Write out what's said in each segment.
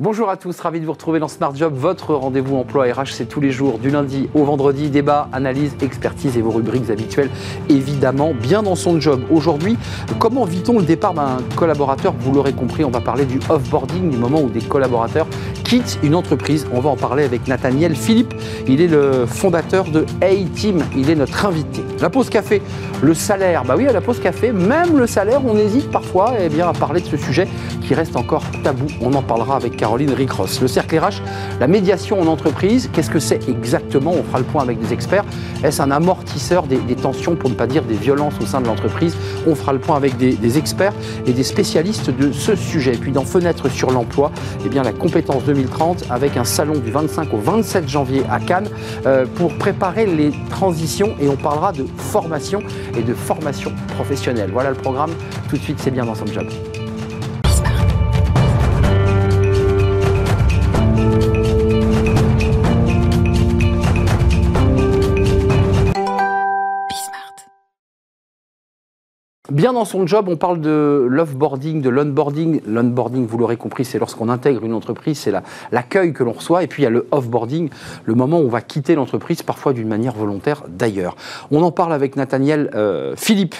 Bonjour à tous, ravi de vous retrouver dans Smart Job, votre rendez-vous emploi RH, c'est tous les jours, du lundi au vendredi, débat, analyse, expertise et vos rubriques habituelles, évidemment, bien dans son job. Aujourd'hui, comment vit-on le départ d'un collaborateur? Vous l'aurez compris, on va parler du off-boarding, du moment où des collaborateurs quittent une entreprise. On va en parler avec Nathaniel Philippe, il est le fondateur de A-Team, il est notre invité. La pause café, le salaire, bah oui, la pause café, même le salaire, on hésite parfois eh bien, à parler de ce sujet qui reste encore tabou. On en parlera avec Caroline Ricross. Le cercle RH, la médiation en entreprise, qu'est-ce que c'est exactement? On fera le point avec des experts. Est-ce un amortisseur des, tensions, pour ne pas dire des violences au sein de l'entreprise? On fera le point avec des, experts et des spécialistes de ce sujet. Et puis dans Fenêtre sur l'emploi, eh bien la compétence 2030 avec un salon du 25 au 27 janvier à Cannes euh, pour préparer les transitions et on parlera de formation et de formation professionnelle. Voilà le programme. Tout de suite, c'est bien dans son job. Bien dans son job, on parle de l'offboarding, de l'onboarding. L'onboarding, vous l'aurez compris, c'est lorsqu'on intègre une entreprise, c'est l'accueil que l'on reçoit. Et puis il y a le offboarding, le moment où on va quitter l'entreprise, parfois d'une manière volontaire d'ailleurs. On en parle avec Nathaniel euh, Philippe,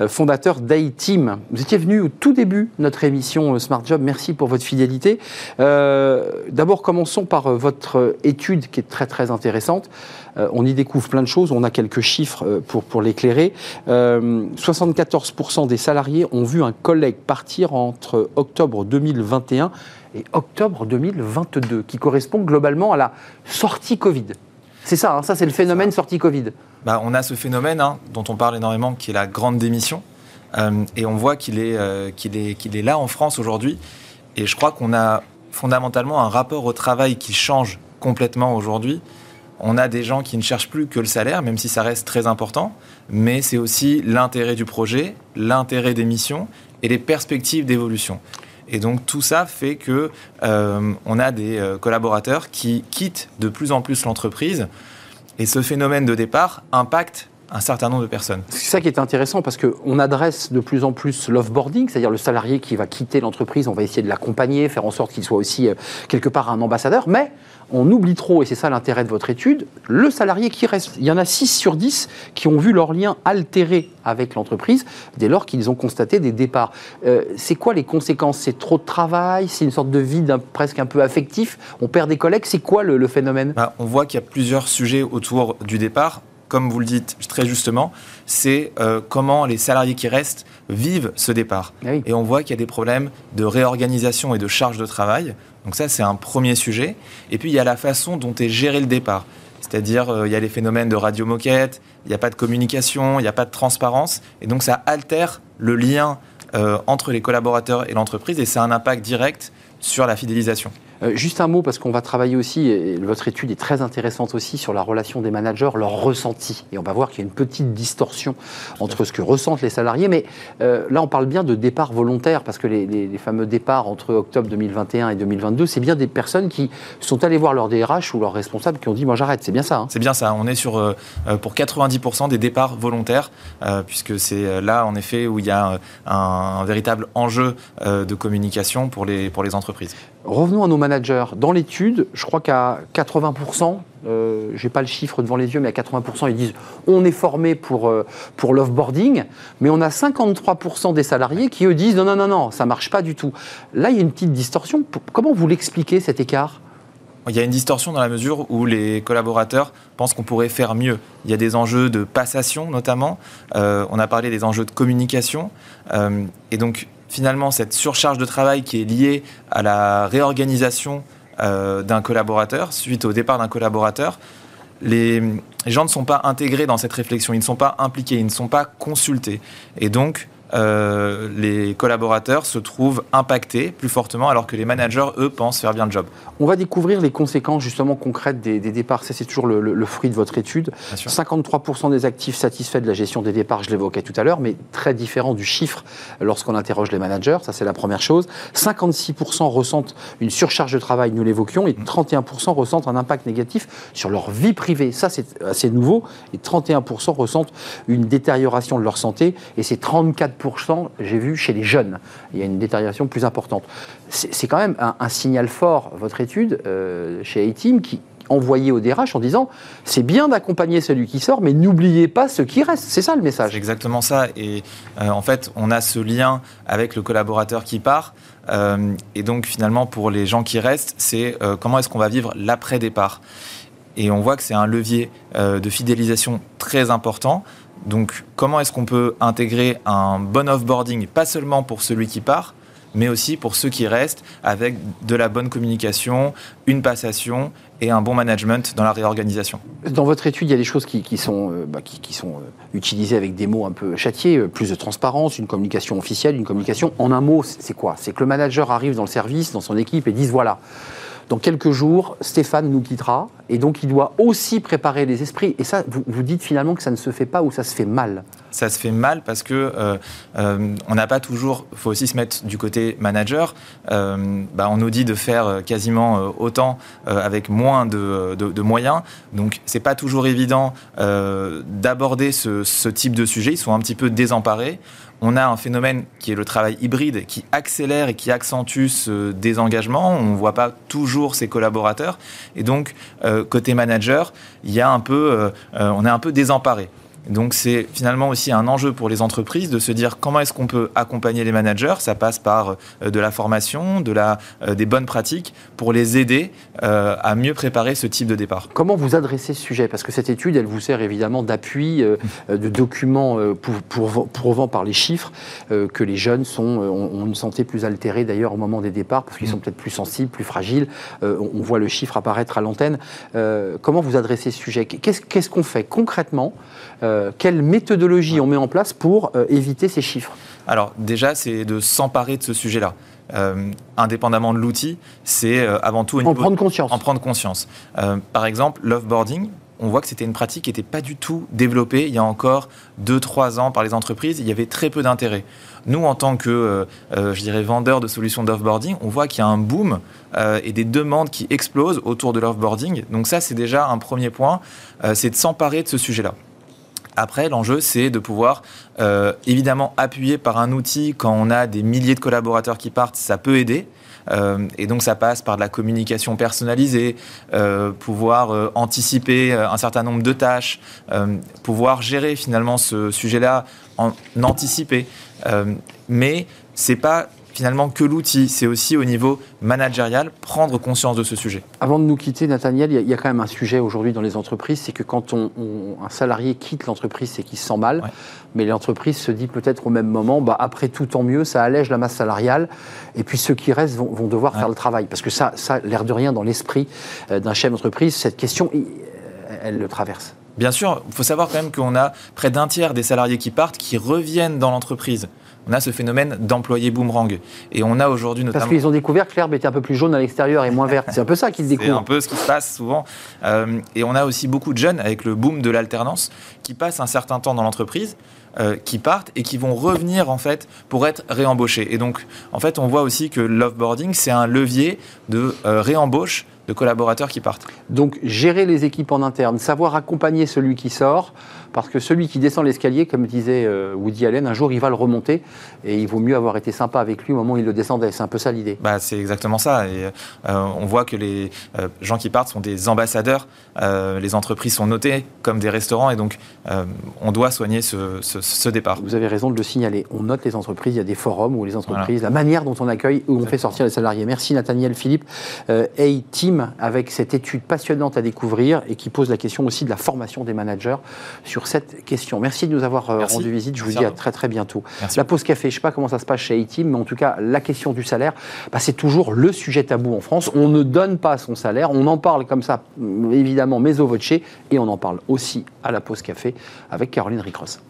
euh, fondateur d'A-Team. Vous étiez venu au tout début de notre émission euh, Smart Job. Merci pour votre fidélité. D'abord, commençons par votre étude qui est très très intéressante. Euh, on y découvre plein de choses. On a quelques chiffres euh, pour, pour l'éclairer. 74% euh, des salariés ont vu un collègue partir entre octobre 2021 et octobre 2022, qui correspond globalement à la sortie Covid. C'est ça, hein, ça c'est le phénomène sortie Covid. Bah, on a ce phénomène hein, dont on parle énormément, qui est la grande démission. et on voit qu'il est, qu'il est, qu'il est là en France aujourd'hui. Et je crois qu'on a fondamentalement un rapport au travail qui change complètement aujourd'hui on a des gens qui ne cherchent plus que le salaire, même si ça reste très important, mais c'est aussi l'intérêt du projet, l'intérêt des missions et les perspectives d'évolution. Et donc tout ça fait que euh, on a des euh, collaborateurs qui quittent de plus en plus l'entreprise, et ce phénomène de départ impacte un certain nombre de personnes. C'est ça qui est intéressant parce qu'on adresse de plus en plus l'offboarding, c'est-à-dire le salarié qui va quitter l'entreprise, on va essayer de l'accompagner, faire en sorte qu'il soit aussi euh, quelque part un ambassadeur, mais on oublie trop, et c'est ça l'intérêt de votre étude, le salarié qui reste. Il y en a 6 sur 10 qui ont vu leur lien altéré avec l'entreprise dès lors qu'ils ont constaté des départs. Euh, c'est quoi les conséquences? C'est trop de travail? C'est une sorte de vide presque un peu affectif? On perd des collègues? C'est quoi le, phénomène? Bah, On voit qu'il y a plusieurs sujets autour du départ. Comme vous le dites très justement, c'est euh, comment les salariés qui restent vivent ce départ. Ah et on voit qu'il y a des problèmes de réorganisation et de charge de travail. Donc ça, c'est un premier sujet. Et puis, il y a la façon dont est géré le départ. C'est-à-dire, euh, il y a les phénomènes de radio-moquette, il n'y a pas de communication, il n'y a pas de transparence. Et donc, ça altère le lien euh, entre les collaborateurs et l'entreprise et ça a un impact direct sur la fidélisation. Euh, juste un mot, parce qu'on va travailler aussi, et votre étude est très intéressante aussi sur la relation des managers, leur ressenti. Et on va voir qu'il y a une petite distorsion entre ce que ressentent les salariés. Mais euh, là, on parle bien de départ volontaire, parce que les, fameux départs entre octobre 2021 et 2022, c'est bien des personnes qui sont allées voir leur DRH ou leur responsable qui ont dit Moi, j'arrête. C'est bien ça. Hein c'est bien ça. On est sur, euh, pour 90% des départs volontaires, puisque c'est là, en effet, où il y a un, véritable enjeu de communication pour les, pour les entreprises. Revenons à nos Dans l'étude, je crois qu'à 80%, euh, je n'ai pas le chiffre devant les yeux, mais à 80%, ils disent on est formé pour, euh, pour l'offboarding, mais on a 53% des salariés qui, eux, disent non, non, non, non, ça marche pas du tout. Là, il y a une petite distorsion. Comment vous l'expliquez, cet écart? Il y a une distorsion dans la mesure où les collaborateurs pensent qu'on pourrait faire mieux. Il y a des enjeux de passation notamment, euh, on a parlé des enjeux de communication, et donc finalement cette surcharge de travail qui est liée à la réorganisation euh, d'un collaborateur, suite au départ d'un collaborateur, les, gens ne sont pas intégrés dans cette réflexion, ils ne sont pas impliqués, ils ne sont pas consultés. Et donc, euh, les collaborateurs se trouvent impactés plus fortement alors que les managers, eux, pensent faire bien le job. On va découvrir les conséquences justement concrètes des, départs. c'est toujours le, fruit de votre étude. 53% des actifs satisfaits de la gestion des départs, je l'évoquais tout à l'heure, mais très différent du chiffre lorsqu'on interroge les managers. Ça, c'est la première chose. 56% ressentent une surcharge de travail, nous l'évoquions, et 31% ressentent un impact négatif sur leur vie privée. Ça, c'est assez nouveau. Et 31% ressentent une détérioration de leur santé. Et c'est 34 4%, j'ai vu, chez les jeunes. Il y a une détérioration plus importante. C'est quand même un, signal fort, votre étude, euh, chez A-Team, qui envoyé au DRH en disant c'est bien d'accompagner celui qui sort, mais n'oubliez pas ceux qui restent. C'est ça le message. Exactement ça. Et euh, en fait, on a ce lien avec le collaborateur qui part. Euh, et donc finalement, pour les gens qui restent, c'est comment est-ce qu'on va vivre l'après-départ? Et on voit que c'est un levier de fidélisation très important. Donc comment est-ce qu'on peut intégrer un bon offboarding, pas seulement pour celui qui part, mais aussi pour ceux qui restent avec de la bonne communication, une passation et un bon management dans la réorganisation? Dans votre étude, il y a des choses qui, sont, euh, bah, qui, sont euh, utilisées avec des mots un peu châtiés, euh, plus de transparence, une communication officielle, une communication. En un mot, c'est quoi? C'est que le manager arrive dans le service, dans son équipe et dise voilà, dans quelques jours, Stéphane nous quittera, et donc il doit aussi préparer les esprits. Et ça, vous, vous dites finalement que ça ne se fait pas ou ça se fait mal ça se fait mal parce que euh, euh, on n'a pas toujours. Il faut aussi se mettre du côté manager. Euh, bah, on nous dit de faire quasiment autant avec moins de, moyens. Donc c'est pas toujours évident d'aborder ce, ce, type de sujet. Ils sont un petit peu désemparés on a un phénomène qui est le travail hybride, qui accélère et qui accentue ce désengagement. On ne voit pas toujours ses collaborateurs. Et donc, euh, côté manager, euh, euh, on est un peu désemparé. Donc c'est finalement aussi un enjeu pour les entreprises de se dire comment est-ce qu'on peut accompagner les managers. Ça passe par euh, de la formation, de la, euh, des bonnes pratiques pour les aider euh, à mieux préparer ce type de départ. Comment vous adressez ce sujet? Parce que cette étude, elle vous sert évidemment d'appui, de document pour, prouvant par les chiffres que les jeunes sont, ont une santé plus altérée d'ailleurs au moment des départs parce qu'ils sont peut-être plus sensibles, plus fragiles. on voit le chiffre apparaître à l'antenne. comment vous adressez ce sujet? Qu'est-ce qu'on fait concrètement euh, quelle méthodologie on met en place pour euh, éviter ces chiffres Alors déjà, c'est de s'emparer de ce sujet-là. Euh, indépendamment de l'outil, c'est avant tout en prendre conscience. En prendre conscience. par exemple, l'offboarding, on voit que c'était une pratique qui n'était pas du tout développée il y a encore 2-3 ans par les entreprises. Il y avait très peu d'intérêt. Nous, en tant que, je dirais, vendeurs de solutions d'offboarding, on voit qu'il y a un boom et des demandes qui explosent autour de l'offboarding. Donc ça, c'est déjà un premier point, c'est de s'emparer de ce sujet-là. Après, l'enjeu, c'est de pouvoir euh, évidemment appuyer par un outil quand on a des milliers de collaborateurs qui partent, ça peut aider. Euh, et donc ça passe par de la communication personnalisée, euh, pouvoir anticiper un certain nombre de tâches, pouvoir gérer finalement ce sujet-là en anticiper. mais c'est pas finalement que l'outil, c'est aussi au niveau managérial prendre conscience de ce sujet. Avant de nous quitter, Nathaniel, il y, a quand même un sujet aujourd'hui dans les entreprises, c'est que quand on, un salarié quitte l'entreprise, c'est qu'il se sent mal, mais l'entreprise se dit peut-être au même moment, bah, après tout, tant mieux, ça allège la masse salariale, et puis ceux qui restent vont, devoir faire le travail. Parce que ça, ça l'air de rien, dans l'esprit euh, d'un chef d'entreprise, cette question, elle le traverse. Bien sûr, il faut savoir quand même qu'on a près d'un tiers des salariés qui partent qui reviennent dans l'entreprise on a ce phénomène d'employés boomerang. Et on a aujourd'hui notamment... Parce qu'ils ont découvert que l'herbe était un peu plus jaune à l'extérieur et moins verte. C'est un peu ça qu'ils découvrent. C'est un peu ce qui se passe souvent. Euh, et on a aussi beaucoup de jeunes, avec le boom de l'alternance, qui passent un certain temps dans l'entreprise, euh, qui partent et qui vont revenir en fait pour être réembauchés. Et donc, en fait, on voit aussi que l'offboarding, c'est un levier de euh, réembauche de collaborateurs qui partent. Donc, gérer les équipes en interne, savoir accompagner celui qui sort, parce que celui qui descend l'escalier, comme disait euh, Woody Allen, un jour il va le remonter et il vaut mieux avoir été sympa avec lui au moment où il le descendait. C'est un peu ça l'idée. Bah, c'est exactement ça. Et, euh, on voit que les euh, gens qui partent sont des ambassadeurs. les entreprises sont notées comme des restaurants et donc on doit soigner ce, départ. Vous avez raison de le signaler. On note les entreprises. Il y a des forums où les entreprises, la manière dont on accueille, où on fait sortir les salariés. Merci Nathaniel Philippe. A-Team avec cette étude passionnante à découvrir et qui pose la question aussi de la formation des managers sur cette question. Merci de nous avoir euh, rendu visite. Je vous dis à très très bientôt. La pause café, je ne sais pas comment ça se passe chez A-Team, mais en tout cas, la question du salaire, bah, c'est toujours le sujet tabou en France. On ne donne pas son salaire, on en parle comme ça, évidemment, mais au voce, et on en parle aussi à la pause café avec Caroline Ricross.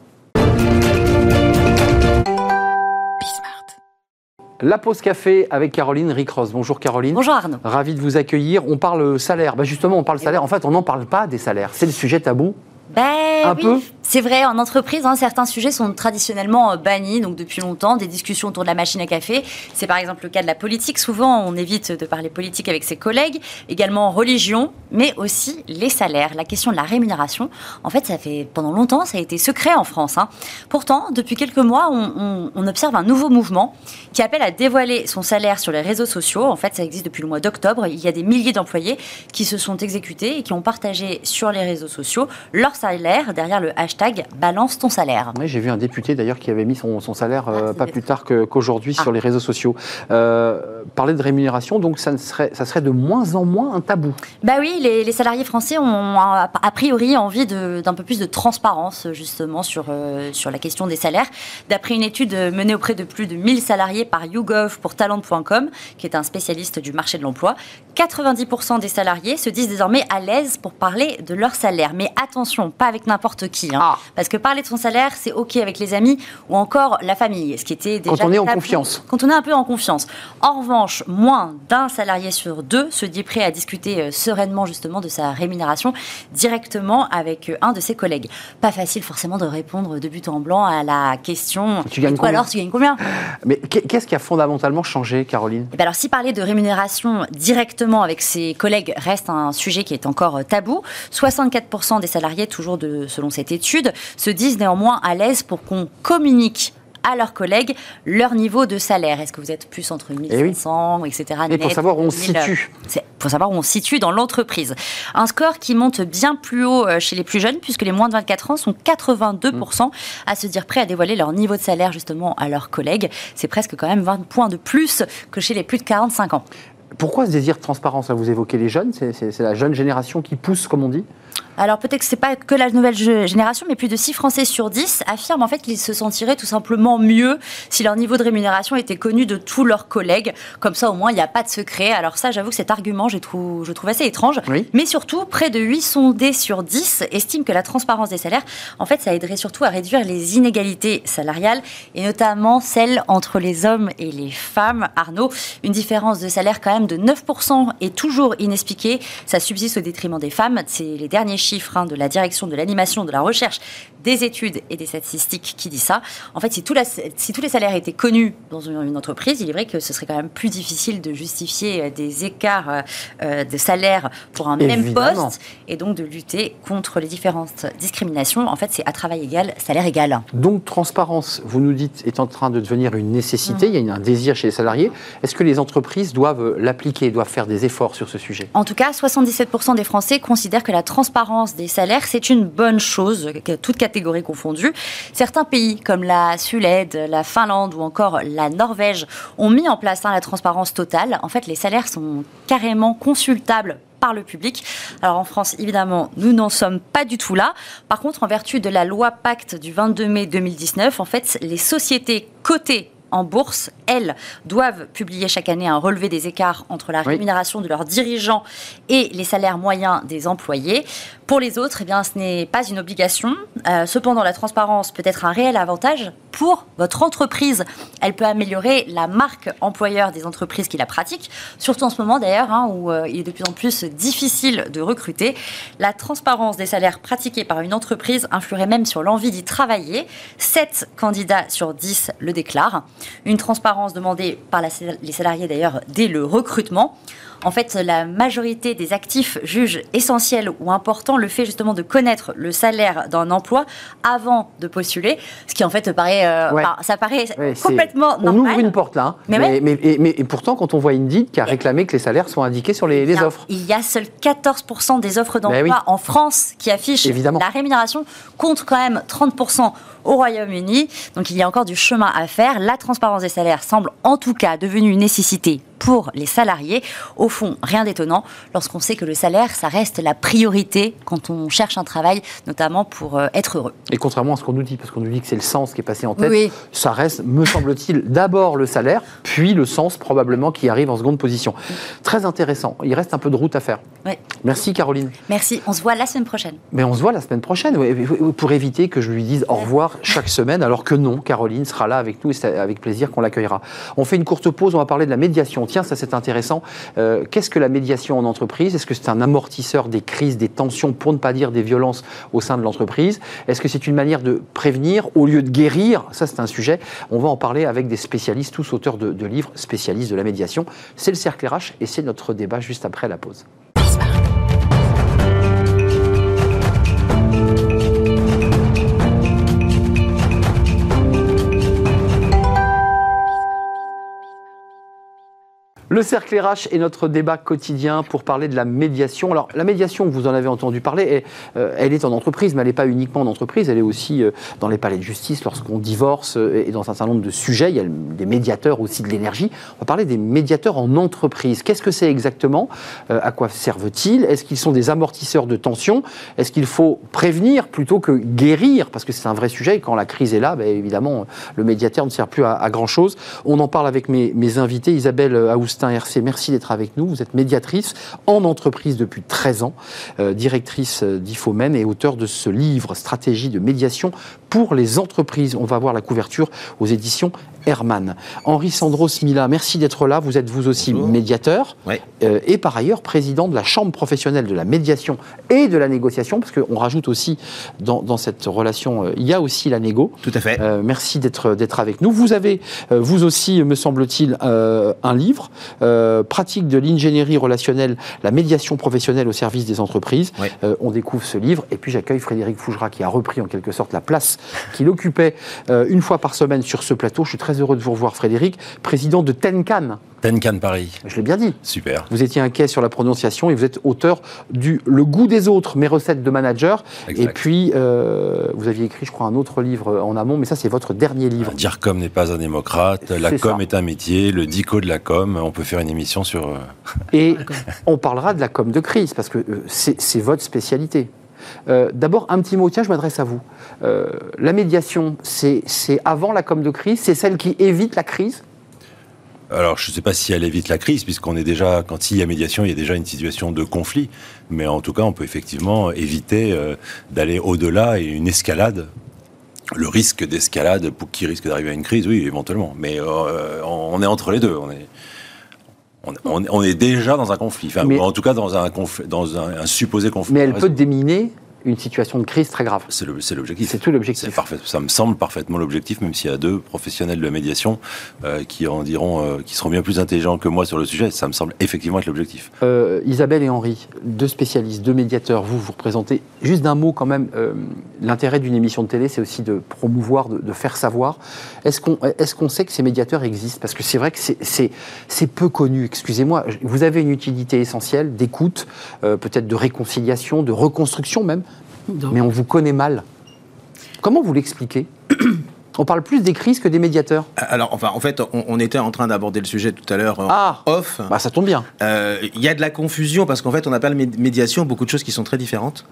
La pause café avec Caroline Ricross. Bonjour Caroline. Bonjour Arnaud. Ravi de vous accueillir. On parle salaire. Bah justement, on parle salaire. En fait, on n'en parle pas des salaires. C'est le sujet tabou ben, un peu C'est vrai, en entreprise, hein, certains sujets sont traditionnellement euh, bannis, donc depuis longtemps, des discussions autour de la machine à café. C'est par exemple le cas de la politique. Souvent, on évite de parler politique avec ses collègues. Également religion, mais aussi les salaires. La question de la rémunération, en fait, ça fait pendant longtemps, ça a été secret en France. Hein. Pourtant, depuis quelques mois, on, on, observe un nouveau mouvement qui appelle à dévoiler son salaire sur les réseaux sociaux. En fait, ça existe depuis le mois d'octobre. Il y a des milliers d'employés qui se sont exécutés et qui ont partagé sur les réseaux sociaux leur salaire derrière le hashtag balance ton salaire. Oui, j'ai vu un député d'ailleurs qui avait mis son, salaire euh, ah, pas plus tard qu'aujourd'hui sur ah. les réseaux sociaux. Euh, parler de rémunération, donc ça, serait, ça serait de moins en moins un tabou. Bah oui, les, salariés français ont a, priori envie d'un peu plus de transparence justement sur, euh, sur la question des salaires. D'après une étude menée auprès de plus de 1000 salariés par YouGov pour talent.com, qui est un spécialiste du marché de l'emploi, 90% des salariés se disent désormais à l'aise pour parler de leur salaire. Mais attention, pas avec n'importe qui. Hein. Ah. Parce que parler de son salaire, c'est OK avec les amis ou encore la famille, ce qui était déjà. Quand on est en confiance. Quand on est un peu en confiance. En revanche, moins d'un salarié sur deux se dit prêt à discuter euh, sereinement justement de sa rémunération directement avec euh, un de ses collègues. Pas facile forcément de répondre de but en blanc à la question. Tu gagnes combien alors tu gagnes combien? Mais qu'est-ce qui a fondamentalement changé, Caroline? Eh ben Alors si parler de rémunération directement avec ses collègues reste un sujet qui est encore tabou, 64% des salariés, toujours de, selon cette étude, se disent néanmoins à l'aise pour qu'on communique à leurs collègues leur niveau de salaire. Est-ce que vous êtes plus entre 1500, eh etc. Et pour savoir où on se situe. Pour savoir où on se situe dans l'entreprise. Un score qui monte bien plus haut euh, chez les plus jeunes, puisque les moins de 24 ans sont 82% à se dire prêts à dévoiler leur niveau de salaire justement à leurs collègues. C'est presque quand même 20 points de plus que chez les plus de 45 ans. Pourquoi ce désir de transparence? Vous évoquez les jeunes, c'est la jeune génération qui pousse, comme on dit? Alors peut-être que c'est pas que la nouvelle génération, mais plus de 6 Français sur 10 affirment en fait qu'ils se sentiraient tout simplement mieux si leur niveau de rémunération était connu de tous leurs collègues. Comme ça, au moins, il n'y a pas de secret. Alors ça, j'avoue que cet argument, je trouve, je trouve assez étrange. Mais surtout, près de 8 sondés sur 10 estiment que la transparence des salaires, en fait, ça aiderait surtout à réduire les inégalités salariales, et notamment celles entre les hommes et les femmes. Arnaud, une différence de salaire quand même de 9% est toujours inexpliquée. Ça subsiste au détriment des femmes. C'est les derniers chiffres hein, de la direction de l'animation, de la recherche, des études et des statistiques qui dit ça. En fait, si, tout si tous les salaires étaient connus dans une, entreprise, il est vrai que ce serait quand même plus difficile de justifier euh, des écarts euh, euh, de salaire pour un même poste et donc de lutter contre les différentes discriminations. En fait, c'est à travail égal, salaire égal. Donc, transparence, vous nous dites, est en train de devenir une nécessité. Mmh. Il y a un désir chez les salariés. Est-ce que les entreprises doivent l'appliquer, doivent faire des efforts sur ce sujet? En tout cas, 77% des Français considèrent que la transparence des salaires, c'est une bonne chose, toute catégorie confondue. Certains pays comme la Suède, la Finlande ou encore la Norvège ont mis en place hein, la transparence totale. En fait, les salaires sont carrément consultables par le public. Alors en France, évidemment, nous n'en sommes pas du tout là. Par contre, en vertu de la loi Pacte du 22 mai 2019, en fait, les sociétés cotées en bourse, elles, doivent publier chaque année un relevé des écarts entre la rémunération de leurs dirigeants et les salaires moyens des employés. Pour les autres, eh bien, ce n'est pas une obligation. Euh, cependant, la transparence peut être un réel avantage pour votre entreprise. Elle peut améliorer la marque employeur des entreprises qui la pratiquent, surtout en ce moment d'ailleurs, hein, où euh, il est de plus en plus difficile de recruter. La transparence des salaires pratiqués par une entreprise influerait même sur l'envie d'y travailler. 7 candidats sur 10 le déclarent. Une transparence demandée par les salariés d'ailleurs dès le recrutement. En fait, la majorité des actifs jugent essentiel ou important le fait justement de connaître le salaire d'un emploi avant de postuler, ce qui en fait paraît, euh, ça paraît complètement normal. On ouvre une porte là, hein. mais, mais, pourtant quand on voit Indeed qui a réclamé que les salaires soient indiqués sur les, offres. Il y a seuls 14% des offres d'emploi en France qui affichent la rémunération, contre quand même 30% au Royaume-Uni. Donc il y a encore du chemin à faire. La transparence des salaires semble en tout cas devenue une nécessité pour les salariés. Au fond, rien d'étonnant lorsqu'on sait que le salaire, ça reste la priorité quand on cherche un travail, notamment pour euh, être heureux. Et contrairement à ce qu'on nous dit, parce qu'on nous dit que c'est le sens qui est passé en tête, ça reste, me semble-t-il, d'abord le salaire, puis le sens probablement qui arrive en seconde position. Très intéressant. Il reste un peu de route à faire. Merci Caroline. Merci. On se voit la semaine prochaine. Mais on se voit la semaine prochaine, pour éviter que je lui dise au revoir chaque semaine, alors que non, Caroline sera là avec nous et c'est avec plaisir qu'on l'accueillera. On fait une courte pause, on va parler de la médiation tiens, ça c'est intéressant. Euh, qu'est-ce que la médiation en entreprise? Est-ce que c'est un amortisseur des crises, des tensions, pour ne pas dire des violences au sein de l'entreprise? Est-ce que c'est une manière de prévenir au lieu de guérir? Ça c'est un sujet. On va en parler avec des spécialistes, tous auteurs de, de livres spécialistes de la médiation. C'est le cercle RH et c'est notre débat juste après la pause. Le cercle RH est notre débat quotidien pour parler de la médiation. Alors, la médiation, vous en avez entendu parler, euh, elle est en entreprise, mais elle n'est pas uniquement en entreprise, elle est aussi euh, dans les palais de justice lorsqu'on divorce euh, et dans un certain nombre de sujets. Il y a des médiateurs aussi de l'énergie. On va parler des médiateurs en entreprise. Qu'est-ce que c'est exactement À quoi servent-ils? Est-ce qu'ils sont des amortisseurs de tension Est-ce qu'il faut prévenir plutôt que guérir? Parce que c'est un vrai sujet. Et quand la crise est là, ben, évidemment, le médiateur ne sert plus à, grand-chose. On en parle avec mes, mes invités. Isabelle Aoustin RC, merci d'être avec nous. Vous êtes médiatrice en entreprise depuis 13 ans, euh, directrice euh, d'IFOMEN et auteur de ce livre Stratégie de médiation pour les entreprises. On va voir la couverture aux éditions Herman. Henri Sandro Smila, merci d'être là. Vous êtes vous aussi médiateur euh, et par ailleurs président de la Chambre professionnelle de la médiation et de la négociation, parce qu'on rajoute aussi dans, cette relation, il y a aussi la négo. Tout à fait. merci d'être avec nous. Vous avez, vous aussi, me semble-t-il, un livre euh, pratique de l'ingénierie relationnelle, la médiation professionnelle au service des entreprises. Euh, on découvre ce livre et puis j'accueille Frédéric Fougera qui a repris en quelque sorte la place qu'il occupait euh, une fois par semaine sur ce plateau. Je suis très heureux de vous revoir Frédéric, président de Tenkan. Tenkan Paris. Je l'ai bien dit. Super. Vous étiez inquiet sur la prononciation et vous êtes auteur du Le goût des autres, mes recettes de manager. Et puis, vous aviez écrit, je crois, un autre livre en amont, mais ça, c'est votre dernier livre. dire comme n'est pas un démocrate, la com est un métier, le dico de la com, on peut faire une émission sur. Euh, Et on parlera de la com de crise, parce que euh, c'est votre spécialité. Euh, d'abord, un petit mot, tiens, je m'adresse à vous. la médiation, c'est avant la com de crise, c'est celle qui évite la crise alors, je ne sais pas si elle évite la crise, puisqu'on est déjà, quand il y a médiation, il y a déjà une situation de conflit. Mais en tout cas, on peut effectivement éviter d'aller au-delà et une escalade. Le risque d'escalade, pour qui risque d'arriver à une crise, oui, éventuellement. Mais on est entre les deux. On est, on, est déjà dans un conflit, enfin, en tout cas dans un, dans un, supposé conflit. Mais elle peut déminer une situation de crise très grave. C'est l'objectif. C'est tout l'objectif. Ça me semble parfaitement l'objectif, même s'il y a deux professionnels de la médiation euh, qui en diront, euh, qui seront bien plus intelligents que moi sur le sujet. Ça me semble effectivement être l'objectif. Euh, Isabelle et Henri, deux spécialistes, deux médiateurs, vous vous représentez. Juste d'un mot quand même, l'intérêt d'une émission de télé, c'est aussi de promouvoir, de, faire savoir. Est-ce qu'on est qu'on sait que ces médiateurs existent? Parce que c'est vrai que c'est peu connu. Excusez-moi, vous avez une utilité essentielle d'écoute, peut-être de réconciliation, de reconstruction même mais on vous connaît mal. Comment vous l'expliquez? On parle plus des crises que des médiateurs. Alors, enfin, en fait, on, était en train d'aborder le sujet tout à l'heure ah, off. Bah, ça tombe bien. Euh, il y a de la confusion parce qu'en fait, on appelle médiation beaucoup de choses qui sont très différentes.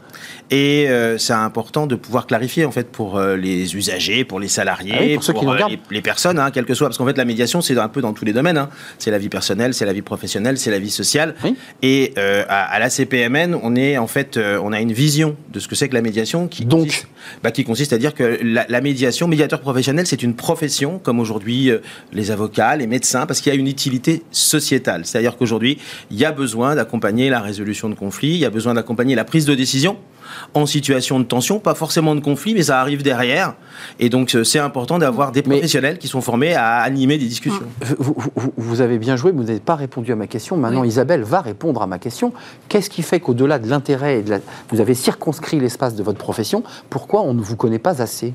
Et euh, c'est important de pouvoir clarifier, en fait, pour euh, les usagers, pour les salariés, ah pour, les, personnes, hein, quel que soit. Parce qu'en fait, la médiation, c'est un peu dans tous les domaines. Hein. C'est la vie personnelle, c'est la vie professionnelle, c'est la vie sociale. Et à, la CPMN, on est, en fait, on a une vision de ce que c'est que la médiation qui, Donc. Consiste, bah, qui consiste à dire que la, la médiation, médiateur professionnel, c'est une profession, comme aujourd'hui euh, les avocats, les médecins, parce qu'il y a une utilité sociétale. C'est-à-dire qu'aujourd'hui, il y a besoin d'accompagner la résolution de conflits, il y a besoin d'accompagner la prise de décision en situation de tension, pas forcément de conflit, mais ça arrive derrière. Et donc euh, c'est important d'avoir des professionnels qui sont formés à animer des discussions. Vous, avez bien joué, mais vous n'avez pas répondu à ma question. Maintenant, Isabelle va répondre à ma question. Qu'est-ce qui fait qu'au-delà de l'intérêt, de vous avez circonscrit l'espace de votre profession, pourquoi on ne vous connaît pas assez?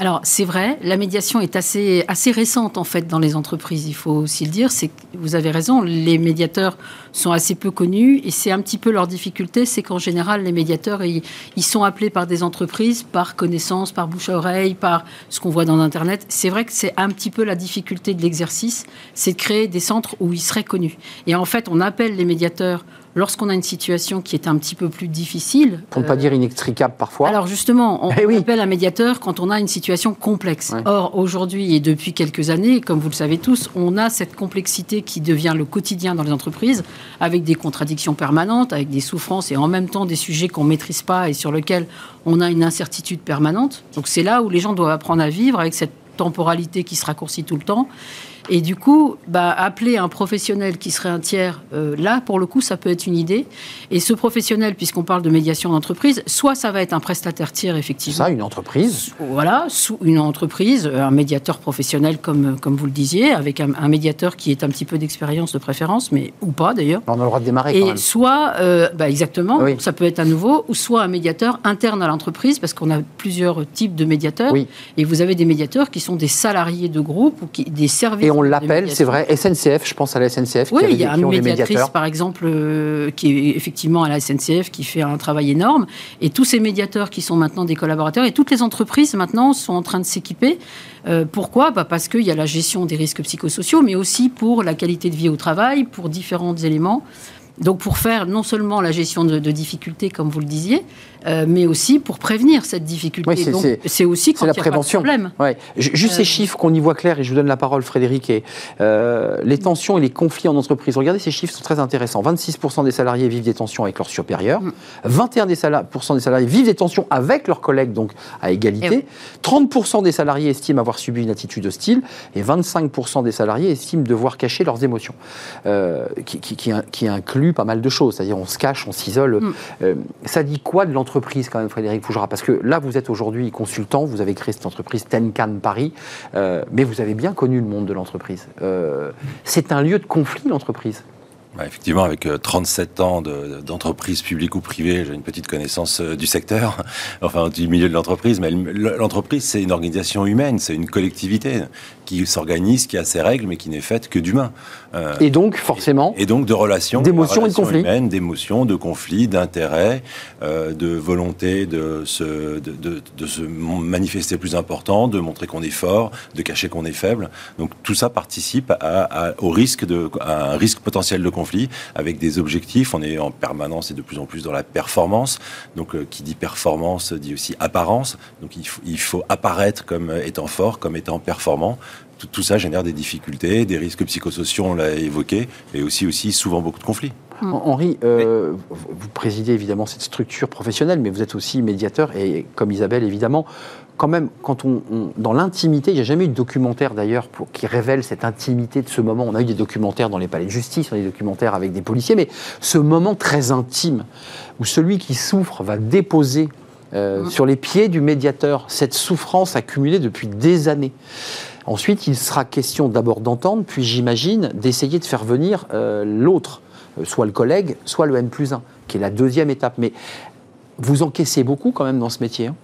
Alors c'est vrai, la médiation est assez, assez récente en fait dans les entreprises, il faut aussi le dire. Vous avez raison, les médiateurs sont assez peu connus et c'est un petit peu leur difficulté, c'est qu'en général les médiateurs ils, sont appelés par des entreprises, par connaissance, par bouche à oreille, par ce qu'on voit dans Internet. C'est vrai que c'est un petit peu la difficulté de l'exercice, c'est de créer des centres où ils seraient connus. Et en fait, on appelle les médiateurs lorsqu'on a une situation qui est un petit peu plus difficile. Pour ne pas euh, dire inextricable parfois. Alors justement, on eh appelle un médiateur quand on a une situation complexe. Or, aujourd'hui et depuis quelques années, comme vous le savez tous, on a cette complexité qui devient le quotidien dans les entreprises, avec des contradictions permanentes, avec des souffrances et en même temps des sujets qu'on ne maîtrise pas et sur lesquels on a une incertitude permanente. Donc c'est là où les gens doivent apprendre à vivre avec cette temporalité qui se raccourcit tout le temps. Et du coup, bah, appeler un professionnel qui serait un tiers, euh, là, pour le coup, ça peut être une idée. Et ce professionnel, puisqu'on parle de médiation d'entreprise, soit ça va être un prestataire tiers, effectivement. Ça, une entreprise. Voilà, sous une entreprise, un médiateur professionnel, comme, comme vous le disiez, avec un, un médiateur qui est un petit peu d'expérience de préférence, mais ou pas d'ailleurs. On a le droit de démarrer Et quand même. soit, euh, bah, exactement, Oui. ça peut être un nouveau, ou soit un médiateur interne à l'entreprise, parce qu'on a plusieurs types de médiateurs. Oui. Et vous avez des médiateurs qui sont des salariés de groupe ou qui, des services. On l'appelle, c'est vrai, SNCF, je pense à la SNCF, Oui, qui, il y a une médiatrice, par exemple, euh, qui est effectivement à la SNCF, qui fait un travail énorme. Et tous ces médiateurs qui sont maintenant des collaborateurs, et toutes les entreprises maintenant sont en train de s'équiper. Euh, pourquoi? Bah, Parce qu'il y a la gestion des risques psychosociaux, mais aussi pour la qualité de vie au travail, pour différents éléments. Donc pour faire non seulement la gestion de, de difficultés, comme vous le disiez, euh, mais aussi pour prévenir cette difficulté. Oui, c'est- Donc c'est- c'est aussi quand C'est la il y a pas de prévention. problème. Ouais. Juste ces Euh, chiffres qu'on y voit clair, et je vous donne la parole, Frédéric. Et, euh, les tensions et les conflits en entreprise. Regardez, ces chiffres sont très intéressants. 26% des salariés vivent des tensions avec leurs supérieurs. Mm. 21% des, sala- pourcent des salariés vivent des tensions avec leurs collègues, donc à égalité. Eh oui. 30% des salariés estiment avoir subi une attitude hostile. Et 25% des salariés estiment devoir cacher leurs émotions. Qui, qui- qui in- qui inclut pas mal de choses. C'est-à-dire, on se cache, on s'isole. Mm. Euh, ça dit quoi de l'entreprise, quand même, Frédéric Fougera? Parce que là, vous êtes aujourd'hui consultant, vous avez créé cette entreprise Tenkan Paris, euh, mais vous avez bien connu le monde de l'entreprise. Euh, c'est un lieu de conflit, l'entreprise. Bah, effectivement, avec euh, 37 ans de- d'entreprise publique ou privée, j'ai une petite connaissance du secteur, enfin du milieu de l'entreprise. Mais l'entreprise, c'est une organisation humaine, c'est une collectivité qui s'organise, qui a ses règles, mais qui n'est faite que d'humains. Euh, Et donc, forcément, et donc de relations, D'émotions et de conflits. d'émotions, de conflits, d'intérêts, euh, de volonté de se, de, de- de se manifester plus important, de montrer qu'on est fort, de cacher qu'on est faible. Donc tout ça participe à, à- au risque de, à un risque potentiel de conflit avec des objectifs. On est en permanence et de plus en plus dans la performance. Donc euh, qui dit performance dit aussi apparence. Donc il faut, il faut apparaître comme étant fort, comme étant performant. Tout, tout ça génère des difficultés, des risques psychosociaux, on l'a évoqué, et aussi, aussi souvent beaucoup de conflits. Henri, euh, vous vous présidez évidemment cette structure professionnelle, mais vous êtes aussi médiateur, et comme Isabelle, évidemment, quand même, quand on, on- dans l'intimité, il n'y a jamais eu de documentaire d'ailleurs pour- qui révèle cette intimité de ce moment. On a eu des documentaires dans les palais de justice, on a eu des documentaires avec des policiers, mais ce moment très intime où celui qui souffre va déposer euh, sur les pieds du médiateur cette souffrance accumulée depuis des années. Ensuite, il sera question d'abord d'entendre, puis j'imagine d'essayer de faire venir euh, l'autre, euh, soit le collègue, soit le N plus 1, qui est la deuxième étape. Mais vous encaissez beaucoup quand même dans ce métier. hein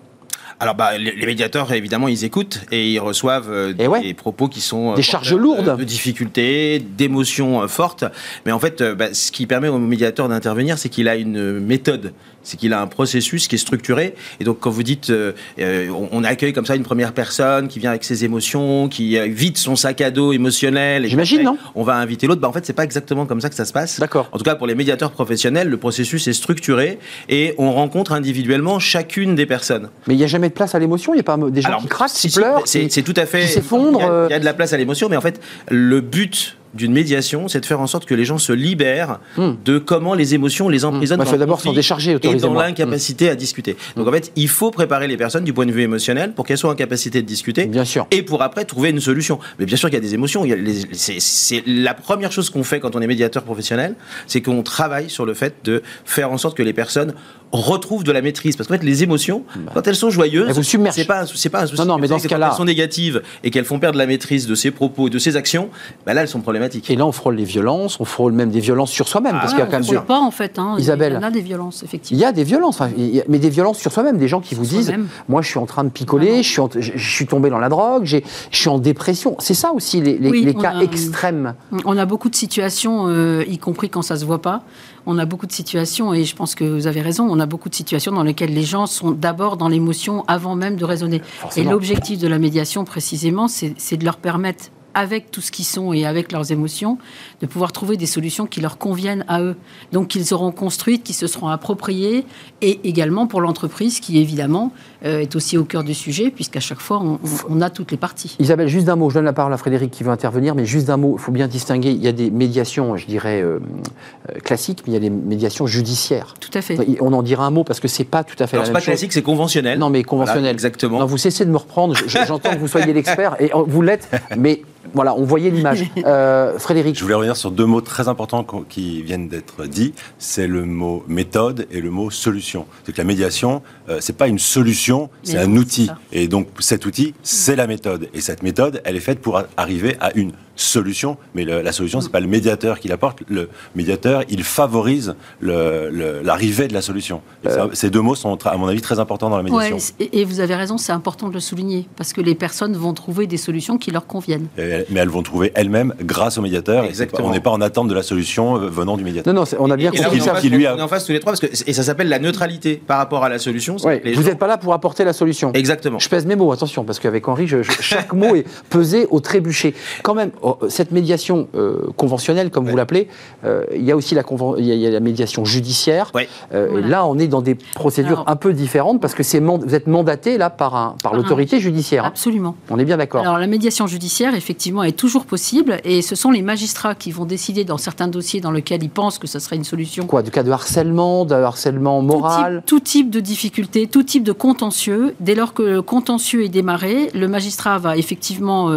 Alors, bah, les, médiateurs, évidemment, ils écoutent et ils reçoivent euh, Et des, ouais. propos qui sont Des charges lourdes. de difficultés, d'émotions euh, fortes. Mais en fait, euh, bah, ce qui permet au médiateur d'intervenir, c'est qu'il a une méthode, c'est qu'il a un processus qui est structuré. Et donc, quand vous dites, euh, euh, on, accueille comme ça une première personne qui vient avec ses émotions, qui euh, vide son sac à dos émotionnel, et J'imagine, non? On va inviter l'autre. Bah, en fait, c'est pas exactement comme ça que ça se passe. D'accord. En tout cas, pour les médiateurs professionnels, le processus est structuré et on rencontre individuellement chacune des personnes. Mais il n'y a jamais de place à l'émotion, il n'y a pas des gens Alors, qui craquent, si, qui pleurent, C'est tout à fait. qui s'effondrent, Il y a-. Il y, a de la place à l'émotion, mais en fait, le but d'une médiation, c'est de faire en sorte que les gens se libèrent Hmm. de comment les émotions les emprisonnent. Bah, dans faut d'abord s'en décharger, Et dans. Hmm. l'incapacité à discuter. Donc en fait, il faut préparer les personnes du point de vue émotionnel pour qu'elles soient en capacité de discuter. Bien sûr. Et pour après trouver une solution. Mais bien sûr qu'il y a des émotions. Il C'est la première chose qu'on fait quand on est médiateur professionnel, c'est qu'on travaille sur le fait de faire en sorte que les personnes retrouvent de la maîtrise. Parce qu'en fait, les émotions, quand elles sont joyeuses, Bah. Elles vous submergent. c'est pas, c'est pas un souci. Non, non, mais dans ce quand cas-là- elles sont négatives et qu'elles font perdre la maîtrise de ses propos, de ses actions, bah là, elles sont problématiques. Et là, on frôle les violences, on frôle même des violences sur soi-même, parce qu'il y a Ah, quand même on pas en fait. hein. Isabelle. Il y en a des violences, Il effectivement. y a des violences, enfin, il y a- mais des violences sur soi-même, des gens qui vous disent soi-même. Moi, je suis en train de picoler, Ah je, suis en- je, je suis tombé dans la drogue, j'ai- je suis en dépression. C'est ça aussi, les, les- Oui, les on cas a- extrêmes. On a beaucoup de situations, euh, y compris quand ça se voit pas. On a beaucoup de situations, et je pense que vous avez raison, on a beaucoup de situations dans lesquelles les gens sont d'abord dans l'émotion avant même de raisonner. Et l'objectif de la médiation, précisément, c'est de leur permettre, avec tout ce qu'ils sont et avec leurs émotions, de pouvoir trouver des solutions qui leur conviennent à eux. Donc qu'ils auront construites, qui se seront appropriées, et également pour l'entreprise qui, évidemment, euh, est aussi au cœur du sujet, puisqu'à chaque fois, on, on, a toutes les parties. Isabelle, juste d'un mot, je donne la parole à Frédéric qui veut intervenir, mais juste d'un mot, il faut bien distinguer, il y a des médiations, je dirais, euh, euh, classiques, mais il y a des médiations judiciaires. Tout à fait. On en dira un mot parce que c'est pas tout à fait Alors, la même pas classique, c'est conventionnel. Non, mais conventionnel. Voilà, exactement. Non, vous cessez de me reprendre, j'entends que vous soyez l'expert, et vous l'êtes, mais voilà, on voyait l'image. Euh, Frédéric Je voulais revenir sur deux mots très importants qui viennent d'être dits. C'est le mot méthode et le mot solution. C'est que la médiation, euh, c'est pas une solution, c'est un outil. Et donc cet outil, c'est la méthode. Et cette méthode, elle est faite pour arriver à une solution, mais le, la solution, c'est pas le médiateur qui l'apporte. Le médiateur, il favorise l'arrivée de la solution. Euh. Ces deux mots sont, à mon avis, très importants dans la médiation. Ouais, et vous avez raison, c'est important de le souligner, parce que les personnes vont trouver des solutions qui leur conviennent. mais elles vont trouver elles-mêmes grâce au médiateur. Exactement. on n'est pas en attente de la solution euh, venant du médiateur. Non, non, on a bien compris ça. Qui lui a... On est en face tous les trois, parce que, et ça s'appelle la neutralité par rapport à la solution. Ouais, vous n'êtes pas là pour apporter la solution. Exactement. Je pèse mes mots, attention, parce qu'avec Henri, je, chaque mot est pesé au trébuchet. Quand même, cette médiation euh, conventionnelle, comme vous l'appelez, euh, il y a aussi la, il y a la médiation judiciaire. Euh, et là, on est dans des procédures un peu différentes parce que vous êtes mandaté là par, un, par l'autorité judiciaire. Hein. Absolument. On est bien d'accord. Alors la médiation judiciaire, effectivement, est toujours possible et ce sont les magistrats qui vont décider dans certains dossiers dans lesquels ils pensent que ce serait une solution. Quoi Du cas de harcèlement, de harcèlement moral tout type, tout type de difficulté, tout type de contentieux. Dès lors que le contentieux est démarré, le magistrat va effectivement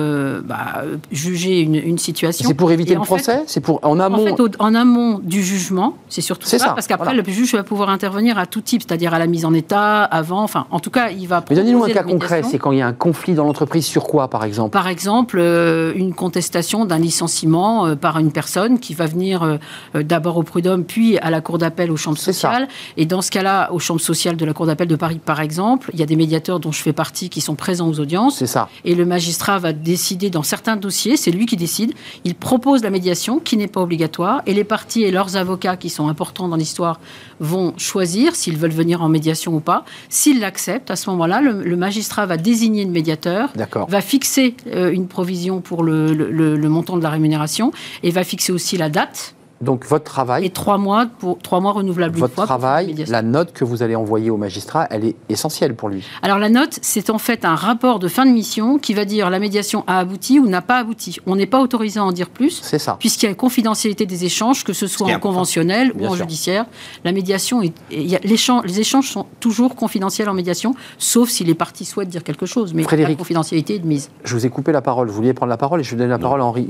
bah, juger une, une situation c'est pour éviter le procès? C'est pour en amont. En fait, en amont du jugement, c'est surtout ça, parce qu'après le juge va pouvoir intervenir à tout type, c'est-à-dire à la mise en état, avant, enfin, en tout cas, il va. Mais donnez-nous un cas concret. C'est quand il y a un conflit dans l'entreprise sur quoi, par exemple? Par exemple, euh, une contestation d'un licenciement euh, par une personne qui va venir euh, d'abord au prud'homme, puis à la cour d'appel aux chambres sociales. Et dans ce cas-là, aux chambres sociales de la cour d'appel de Paris, par exemple, il y a des médiateurs dont je fais partie qui sont présents aux audiences. C'est ça. Et le magistrat va décider dans certains dossiers, c'est lui qui décide. Il propose la médiation qui n'est pas obligatoire et les parties et leurs avocats qui sont importants dans l'histoire vont choisir s'ils veulent venir en médiation ou pas. S'ils l'acceptent, à ce moment-là, le, magistrat va désigner le médiateur, va fixer euh, une provision pour le, le montant de la rémunération et va fixer aussi la date donc votre travail. Et trois mois, pour, trois mois renouvelables votre travail, la note que vous allez envoyer au magistrat, elle est essentielle pour lui. Alors la note, c'est en fait un rapport de fin de mission qui va dire la médiation a abouti ou n'a pas abouti. On n'est pas autorisé à en dire plus. C'est ça. Puisqu'il y a une confidentialité des échanges, que ce soit en conventionnel ou en judiciaire. La médiation, est, les échanges sont toujours confidentiels en médiation, sauf si les parties souhaitent dire quelque chose. Mais la confidentialité est de mise. Je vous ai coupé la parole. Vous vouliez prendre la parole et je vous donne la parole à Henri.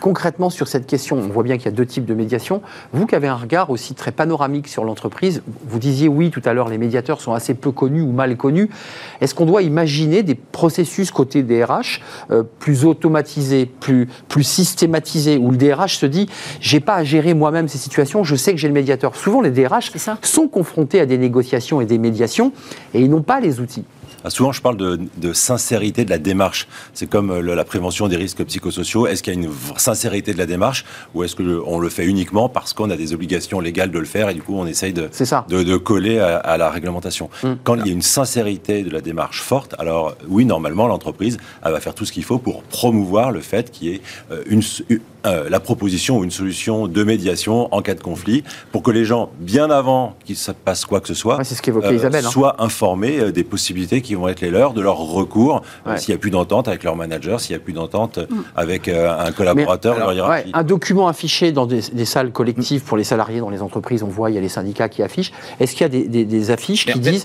Concrètement sur cette question, on voit bien qu'il y a deux types de médiation. Vous qui avez un regard aussi très panoramique sur l'entreprise, vous disiez oui tout à l'heure, les médiateurs sont assez peu connus ou mal connus. Est-ce qu'on doit imaginer des processus côté DRH euh, plus automatisés, plus, plus systématisés, où le DRH se dit j'ai pas à gérer moi-même ces situations, je sais que j'ai le médiateur. Souvent les DRH sont confrontés à des négociations et des médiations et ils n'ont pas les outils. Ah, souvent, je parle de, sincérité de la démarche. C'est comme euh, la prévention des risques psychosociaux. Est-ce qu'il y a une sincérité de la démarche ou est-ce qu'on le fait uniquement parce qu'on a des obligations légales de le faire et du coup on essaye de, de, coller à, la réglementation? Hum. Quand il y a une sincérité de la démarche forte, alors oui, normalement, l'entreprise va faire tout ce qu'il faut pour promouvoir le fait qu'il y ait euh, une, euh, la proposition ou une solution de médiation en cas de conflit pour que les gens, bien avant qu'il se passe quoi que ce soit, ce hein. soient informés des possibilités qui vont être les leurs, de leur recours, euh, s'il n'y a plus d'entente avec leur manager, s'il n'y a plus d'entente mm. avec euh, un collaborateur. un document affiché dans des, salles collectives pour les salariés dans les entreprises, on voit, il y a les syndicats qui affichent. Est-ce qu'il y a des, affiches qui disent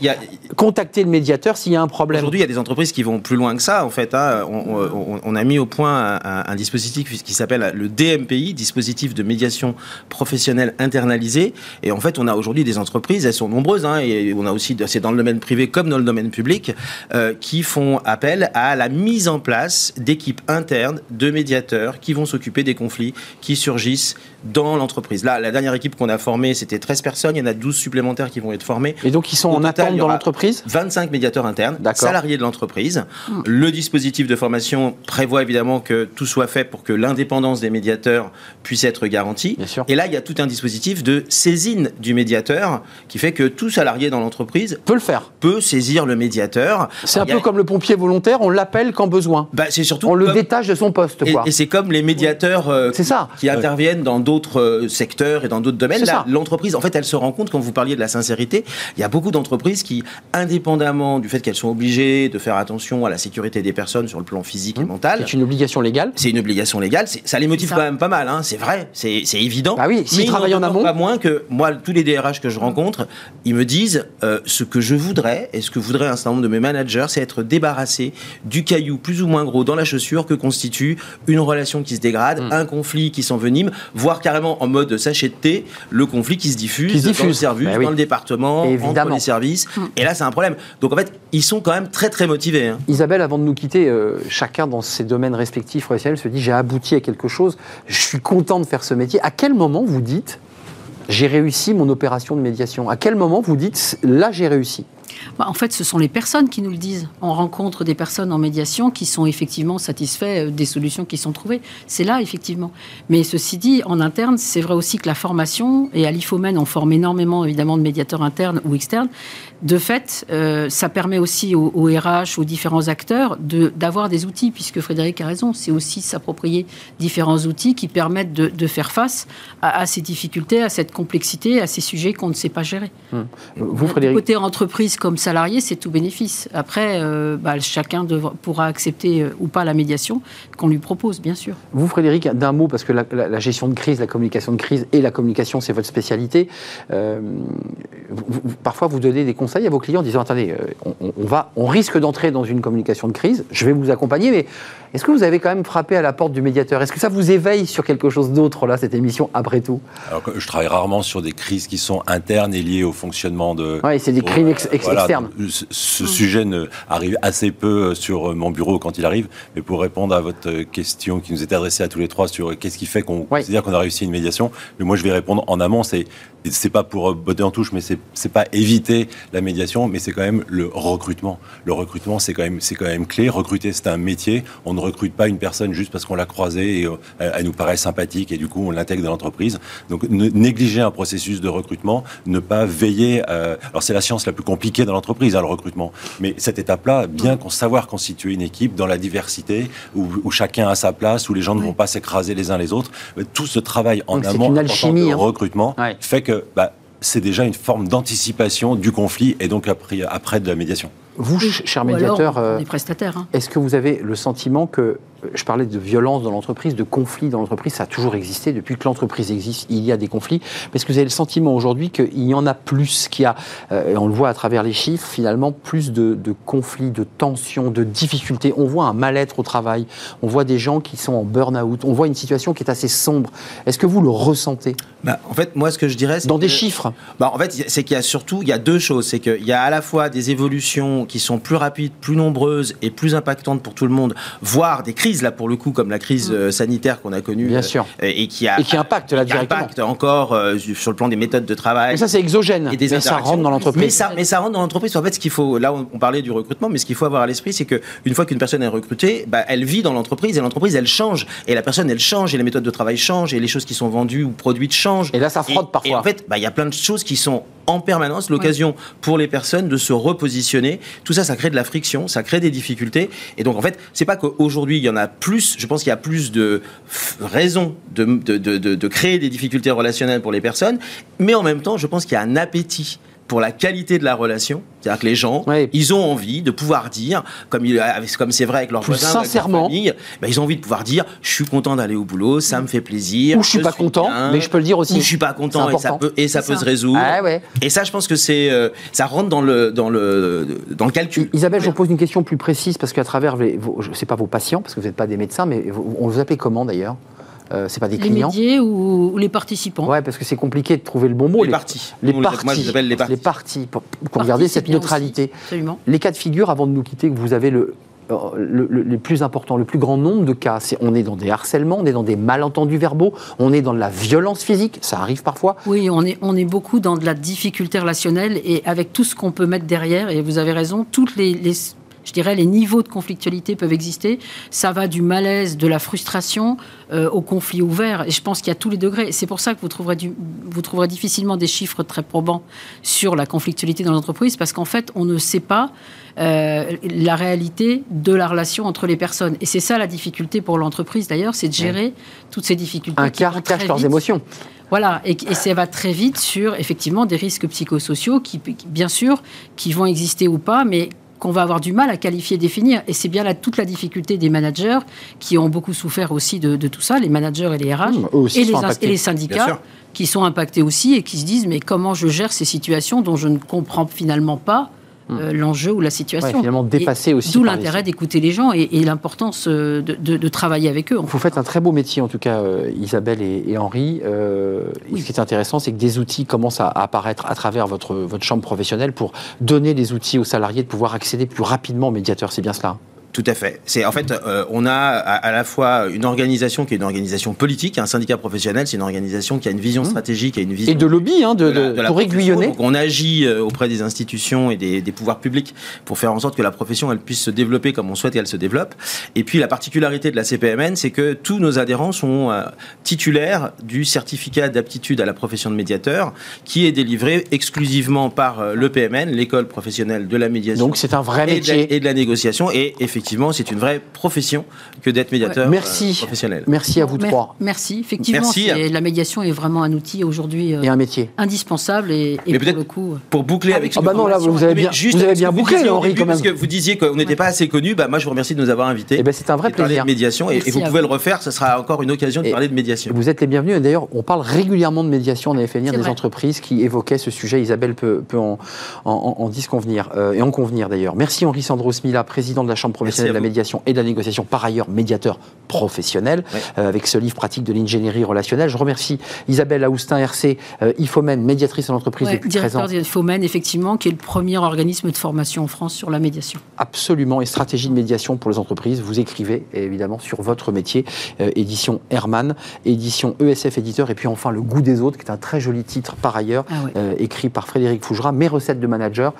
contacter le médiateur s'il y a un problème? Aujourd'hui, il y a des entreprises qui vont plus loin que ça, en fait. Hein. On, a mis au point un, dispositif qui s'appelle le DMPI, dispositif de médiation professionnelle internalisée. Et en fait, on a aujourd'hui des entreprises, elles sont nombreuses, hein, et on a aussi, c'est dans le domaine privé comme dans le domaine public, euh, qui font appel à la mise en place d'équipes internes de médiateurs qui vont s'occuper des conflits qui surgissent dans l'entreprise. Là, la dernière équipe qu'on a formée, c'était 13 personnes. Il y en a 12 supplémentaires qui vont être formés. Et donc, ils sont en attente dans l'entreprise 25 médiateurs internes, salariés de l'entreprise. Hmm. Le dispositif de formation prévoit évidemment que tout soit fait pour que l'indépendance des, médiateurs puisse être garantie. Bien sûr. Et là, il y a tout un dispositif de saisine du médiateur qui fait que tout salarié dans l'entreprise Peut le faire. peut saisir le médiateur. C'est un a- peu comme le pompier volontaire, on l'appelle quand besoin. Bah, c'est surtout On le détache de son poste, Et, quoi. et c'est comme les médiateurs euh, ça. qui interviennent dans d'autres euh, secteurs et dans d'autres domaines. Là. L'entreprise, en fait, elle se rend compte, quand vous parliez de la sincérité, il y a beaucoup d'entreprises qui, indépendamment du fait qu'elles sont obligées de faire attention à la sécurité des personnes sur le plan physique et mental, C'est une obligation légale. c'est une obligation légale. Ça les motive quand même pas mal, hein, c'est vrai, c'est évident. Bah oui, s'ils travaillent en amont. Pas moins que moi, tous les DRH que je rencontre, ils me disent euh, ce que je voudrais et ce que voudrait un certain nombre de mes managers, c'est être débarrassé du caillou plus ou moins gros dans la chaussure que constitue une relation qui se dégrade, Mm. un conflit qui s'envenime, voire carrément en mode sachet de thé, le conflit qui se diffuse, Qui se dans le service, Bah oui. dans le département, entre Évidemment. les services. Et là, c'est un problème. Donc en fait, ils sont quand même très très motivés. hein. Isabelle, avant de nous quitter, euh, chacun dans ses domaines respectifs professionnels se dit j'ai abouti à quelque chose, je suis content de faire ce métier. À quel moment vous dites j'ai réussi mon opération de médiation? À quel moment vous dites là j'ai réussi? Bah, en fait, ce sont les personnes qui nous le disent. On rencontre des personnes en médiation qui sont effectivement satisfaits euh, des solutions qui sont trouvées. C'est là, effectivement. Mais ceci dit, en interne, c'est vrai aussi que la formation, et à l'IFOMEN, on forme énormément, évidemment, de médiateurs internes ou externes. De fait, euh, ça permet aussi aux, aux RH, aux différents acteurs, de- d'avoir des outils, puisque Frédéric a raison, c'est aussi s'approprier différents outils qui permettent de, de faire face à, à ces difficultés, à cette complexité, à ces sujets qu'on ne sait pas gérer. Vous, Du Frédéric Côté entreprise comme salarié, c'est tout bénéfice. Après, euh, bah, chacun devra- pourra accepter euh, ou pas la médiation qu'on lui propose, bien sûr. Vous, Frédéric, d'un mot, parce que la, la- la gestion de crise, la communication de crise et la communication, c'est votre spécialité. Euh, vous- vous- parfois, vous donnez des conseils à vos clients en disant attendez, on, on va, on risque d'entrer dans une communication de crise. Je vais vous accompagner, mais est-ce que vous avez quand même frappé à la porte du médiateur? Est-ce que ça vous éveille sur quelque chose d'autre là, cette émission après tout? Alors je travaille rarement sur des crises qui sont internes et liées au fonctionnement de. Ouais, c'est des ex- ex- voilà, Ce, sujet ne arrive assez peu sur mon bureau quand il arrive. Mais pour répondre à votre question qui nous était adressée à tous les trois sur qu'est-ce qui fait qu'on Ouais. considère qu'on a réussi une médiation, mais moi je vais répondre en amont. C'est c'est pas pour botter en touche, mais c'est pas éviter la médiation, mais c'est quand même le recrutement. Le recrutement, c'est quand même c'est quand même clé. Recruter, c'est un métier. On ne recrute pas une personne juste parce qu'on l'a croisée et euh, elle, nous paraît sympathique et du coup on l'intègre dans l'entreprise. Donc négliger un processus de recrutement, ne pas veiller. euh, alors c'est la science la plus compliquée dans l'entreprise, hein, le recrutement. Mais cette étape-là, bien qu'on savoir constituer une équipe dans la diversité, où, où chacun a sa place, où les gens ne vont pas s'écraser les uns les autres, euh, tout ce travail en Donc amont en hein. recrutement Ouais. fait que bah, c'est déjà une forme d'anticipation du conflit et donc après, après de la médiation. Vous, ch- cher médiateur, euh, hein. Est-ce que vous avez le sentiment que, je parlais de violence dans l'entreprise, de conflit dans l'entreprise, ça a toujours existé, depuis que l'entreprise existe, il y a des conflits, mais est-ce que vous avez le sentiment aujourd'hui qu'il y en a plus, qu'il y a, euh, et on le voit à travers les chiffres, finalement, plus de, de conflits, de tensions, de difficultés? On voit un mal-être au travail, on voit des gens qui sont en burn-out, on voit une situation qui est assez sombre. Est-ce que vous le ressentez? Bah, en fait, moi, ce que je dirais, c'est dans des chiffres. Bah, en fait, c'est qu'il y a surtout il y a deux choses. C'est qu'il y a à la fois des évolutions qui sont plus rapides, plus nombreuses et plus impactantes pour tout le monde, voire des crises, là, pour le coup, comme la crise euh, sanitaire qu'on a connue. Bien euh, sûr. Et qui, a, Et qui impacte, là, qui directement. impacte encore euh, sur le plan des méthodes de travail. Mais ça, c'est exogène, et des mais ça rentre dans l'entreprise. Mais ça, mais ça rentre dans l'entreprise. En fait, ce qu'il faut, là, on, on parlait du recrutement, mais ce qu'il faut avoir à l'esprit, c'est que une fois qu'une personne est recrutée, bah, elle vit dans l'entreprise et l'entreprise, elle change. Et la personne, elle change et les méthodes de travail changent et les choses qui sont vendues ou produites changent. Et là, ça frotte parfois. Et en fait, bah, il y a plein de choses qui sont en permanence, l'occasion pour les personnes de se repositionner. Tout ça, ça crée de la friction, ça crée des difficultés. Et donc, en fait, c'est pas qu'aujourd'hui, il y en a plus, je pense qu'il y a plus de raisons de créer des difficultés relationnelles pour les personnes, mais en même temps, je pense qu'il y a un appétit pour la qualité de la relation, c'est-à-dire que les gens, Ouais. ils ont envie de pouvoir dire, comme il- comme c'est vrai avec leurs Plus voisins, avec leur sincèrement. famille, ben, ils ont envie de pouvoir dire, je suis content d'aller au boulot, ça me fait plaisir, Ou je suis pas content, bien, mais je peux le dire aussi. ou je suis pas content et ça peut et ça C'est peut ça. se résoudre. Ah ouais. Et ça, je pense que c'est, euh, ça rentre dans le dans le dans le calcul. Isabelle, je vous pose une question plus précise parce qu'à travers, les, vos, je sais pas vos patients, parce que vous n'êtes pas des médecins, mais vous- on vous appelle comment d'ailleurs? Euh, C'est pas des Les clients médias ou, ou les participants. Ouais, parce que c'est compliqué de trouver le bon mot. Les partis. Les Nous, on les- partis. moi, je les appelle les. Les partis, pour, garder cette neutralité. aussi, absolument. Les cas de figure, avant de nous quitter, que vous avez le, euh, le, le- les plus importants, le plus grand nombre de cas, c'est on est dans des harcèlements, on est dans des malentendus verbaux, on est dans de la violence physique, ça arrive parfois. Oui, on est, on est beaucoup dans de la difficulté relationnelle et avec tout ce qu'on peut mettre derrière. Et vous avez raison, toutes les, les- je dirais, les niveaux de conflictualité peuvent exister. Ça va du malaise, de la frustration euh, au conflit ouvert. Et je pense qu'il y a tous les degrés. C'est pour ça que vous trouverez, du, vous trouverez difficilement des chiffres très probants sur la conflictualité dans l'entreprise, parce qu'en fait, on ne sait pas euh, la réalité de la relation entre les personnes. Et c'est ça la difficulté pour l'entreprise, d'ailleurs, c'est de gérer toutes ces difficultés. Un quart cache leurs émotions. Voilà, et, et, ça va très vite sur effectivement des risques psychosociaux qui, bien sûr, qui vont exister ou pas, mais qu'on va avoir du mal à qualifier, définir. Et c'est bien là toute la difficulté des managers qui ont beaucoup souffert aussi de, tout ça, les managers et les RH, mmh, et, les, et, les, syndicats qui sont impactés aussi et qui se disent mais comment je gère ces situations dont je ne comprends finalement pas. Euh, l'enjeu ou la situation. finalement dépassé aussi. D'où l'intérêt d'écouter les gens et, l'importance euh, de, travailler avec eux. Vous faites un très beau métier en tout cas, euh, Isabelle et, Henri. Ce qui est intéressant, c'est que des outils commencent à apparaître à travers votre, votre chambre professionnelle pour donner les outils aux salariés de pouvoir accéder plus rapidement aux médiateurs. C'est bien cela tout à fait. C'est en fait, euh, on a à, la fois une organisation qui est une organisation politique, un syndicat professionnel, c'est une organisation qui a une vision mmh. stratégique et une vision et de lobby, hein, de, de, pour aiguillonner. on agit euh, auprès des institutions et des, des, pouvoirs publics pour faire en sorte que la profession elle puisse se développer comme on souhaite et elle se développe. Et puis la particularité de la CPMN, c'est que tous nos adhérents sont euh, titulaires du certificat d'aptitude à la profession de médiateur, qui est délivré exclusivement par le PMN, l'école professionnelle de la médiation. Donc c'est un vrai métier et de la négociation et effectivement effectivement, c'est une vraie profession que d'être médiateur merci. Euh, professionnel. Merci à vous trois. Merci. Effectivement, la médiation est vraiment un outil aujourd'hui euh, et un métier indispensable et, et pour le coup. Euh, pour boucler avec. Ah bah non, là vous avez bien, vous avez bien bouclé, Henri, quand même. Parce que vous disiez qu'on n'était pas assez connu. Bah moi, je vous remercie de nous avoir invités. Et eh ben c'est un vrai plaisir. de médiation et, vous pouvez le refaire. Ce sera encore une occasion de parler de médiation. Vous êtes les bienvenus. D'ailleurs, on parle régulièrement de médiation. On avait fait venir des entreprises qui évoquaient ce sujet. Isabelle peut, en, en, disconvenir et en convenir d'ailleurs. Merci Henri Sandro Smila, président de la Chambre professionnelle de la médiation et de la négociation, par ailleurs médiateur professionnel, euh, avec ce livre pratique de l'ingénierie relationnelle. Je remercie Isabelle Aoustin, RC, euh, IFOMEN, médiatrice en entreprise depuis directeur 13 ans. IFOMEN, effectivement, qui est le premier organisme de formation en France sur la médiation. Absolument, et stratégie de médiation pour les entreprises. Vous écrivez, évidemment, sur votre métier, euh, édition Herman, édition ESF éditeur, et puis enfin Le goût des autres, qui est un très joli titre par ailleurs, ah écrit par Frédéric Fougera, Mes recettes de manager,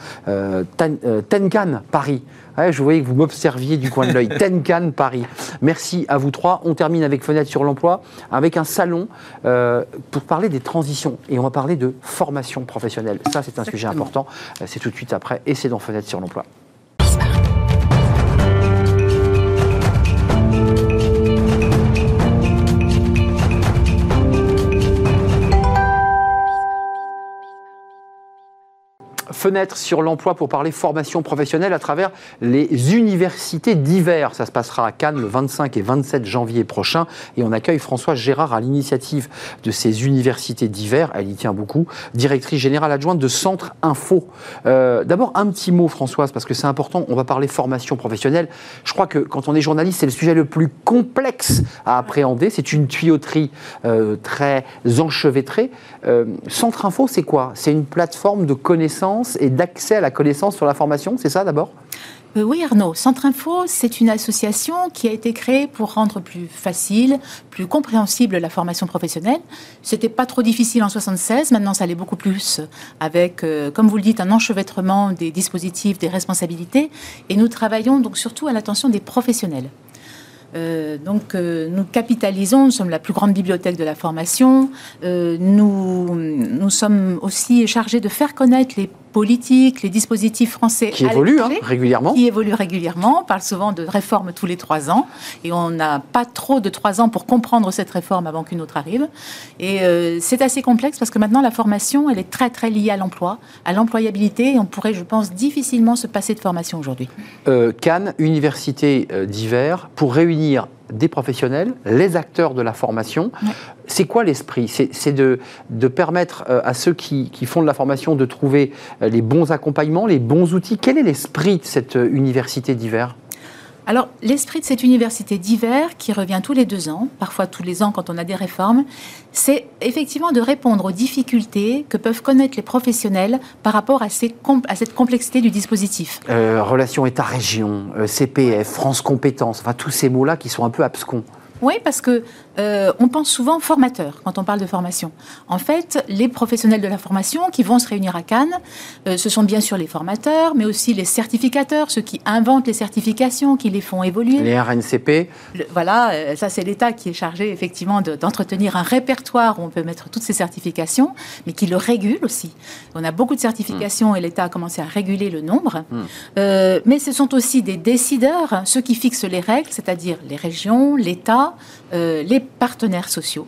Tenkan, Paris je voyais que vous m'observiez du coin de l'œil. Tenkan Paris. Merci à vous trois. On termine avec Fenêtre sur l'emploi, avec un salon euh, pour parler des transitions. Et on va parler de formation professionnelle. Ça, c'est un sujet important. Euh, c'est tout de suite après. Et c'est dans Fenêtre sur l'emploi. Fenêtre sur l'emploi pour parler formation professionnelle à travers les universités d'hiver. Ça se passera à Cannes le 25 et 27 janvier prochain. Et on accueille Françoise Gérard à l'initiative de ces universités d'hiver. Elle y tient beaucoup. Directrice générale adjointe de Centre Info. Euh, d'abord, un petit mot, Françoise, parce que c'est important. On va parler formation professionnelle. Je crois que quand on est journaliste, c'est le sujet le plus complexe à appréhender. C'est une tuyauterie euh, très enchevêtrée. Euh, Centre Info, c'est quoi? C'est une plateforme de connaissances et d'accès à la connaissance sur la formation, c'est ça d'abord? Euh, oui, Arnaud. Centre Info, c'est une association qui a été créée pour rendre plus facile, plus compréhensible la formation professionnelle. C'était pas trop difficile en 76. Maintenant, ça l'est beaucoup plus avec, euh, comme vous le dites, un enchevêtrement des dispositifs, des responsabilités. Et nous travaillons donc surtout à l'attention des professionnels. Euh, donc, euh, nous capitalisons, nous sommes la plus grande bibliothèque de la formation. Euh, nous, nous sommes aussi chargés de faire connaître les politiques, les dispositifs français qui évoluent hein, régulièrement. Qui évoluent régulièrement. On parle souvent de réforme tous les trois ans, et on n'a pas trop de trois ans pour comprendre cette réforme avant qu'une autre arrive. Et c'est assez complexe parce que maintenant la formation, elle est très très liée à l'emploi, à l'employabilité, et on pourrait, je pense, difficilement se passer de formation aujourd'hui. Cannes, université d'hiver, pour réunir des professionnels, les acteurs de la formation. C'est quoi l'esprit? C'est de, de, permettre euh, à ceux qui, qui, font de la formation de trouver euh, les bons accompagnements, les bons outils. Quel est l'esprit de cette euh, université d'hiver? Alors, l'esprit de cette université d'hiver, qui revient tous les deux ans, parfois tous les ans quand on a des réformes, c'est effectivement de répondre aux difficultés que peuvent connaître les professionnels par rapport à, ces à cette complexité du dispositif. Euh, relation État-région, euh, CPF, France Compétences, enfin tous ces mots-là qui sont un peu abscons. Oui, parce que euh, on pense souvent formateur quand on parle de formation. En fait, les professionnels de la formation qui vont se réunir à Cannes, euh, ce sont bien sûr les formateurs, mais aussi les certificateurs, ceux qui inventent les certifications, qui les font évoluer. Les RNCP. voilà, euh, ça c'est l'État qui est chargé effectivement d'entretenir un répertoire où on peut mettre toutes ces certifications, mais qui le régule aussi. On a beaucoup de certifications et l'État a commencé à réguler le nombre. Hmm. mais ce sont aussi des décideurs, ceux qui fixent les règles, c'est-à-dire les régions, l'État, les partenaires sociaux.